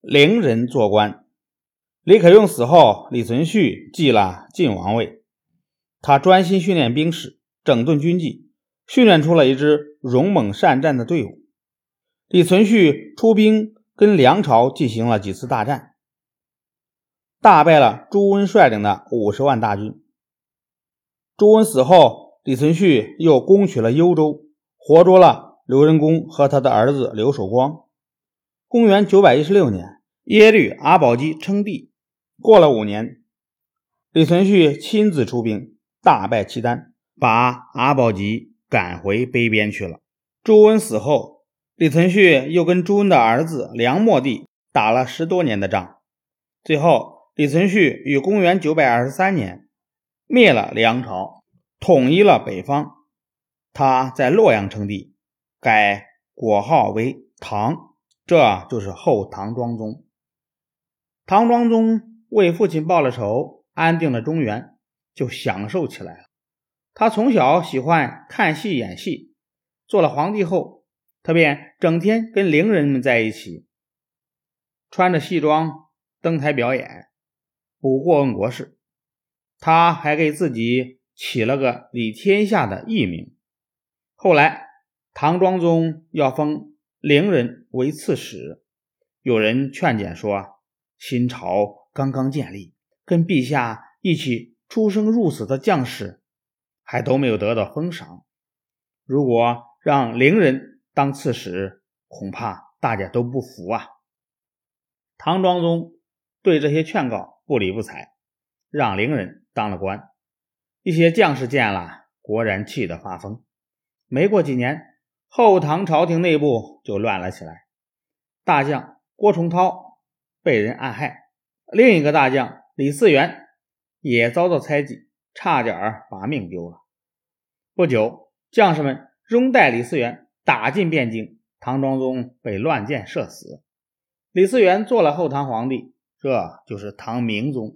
陵人做官。李可用死后，李存勖继了晋王位。他专心训练兵士，整顿军纪，训练出了一支勇猛善战的队伍。李存勖出兵跟梁朝进行了几次大战，大败了朱温率领的五十万大军。朱温死后，李存勖又攻取了幽州，活捉了刘仁恭和他的儿子刘守光。公元九百一十六年，耶律阿保机称帝。过了五年，李存勖亲自出兵。大败契丹，把阿保机赶回北边去了。朱温死后，李存勖又跟朱温的儿子梁末帝打了十多年的仗。最后，李存勖于公元923年灭了梁朝，统一了北方。他在洛阳称帝，改国号为唐，这就是后唐庄宗。唐庄宗为父亲报了仇，安定了中原。就享受起来了。他从小喜欢看戏演戏，做了皇帝后，他便整天跟伶人们在一起，穿着戏装登台表演，不过问国事。他还给自己起了个“李天下”的艺名。后来，唐庄宗要封伶人为刺史，有人劝谏说：“新朝刚刚建立，跟陛下一起。”出生入死的将士还都没有得到封赏，如果让伶人当刺史，恐怕大家都不服啊。唐庄宗对这些劝告不理不睬，让伶人当了官。一些将士见了，果然气得发疯。没过几年，后唐朝廷内部就乱了起来，大将郭崇韬被人暗害，另一个大将李嗣源。也遭到猜忌，差点把命丢了。不久，将士们拥戴李嗣源打进汴京，唐庄宗被乱箭射死。李嗣源做了后唐皇帝，这就是唐明宗。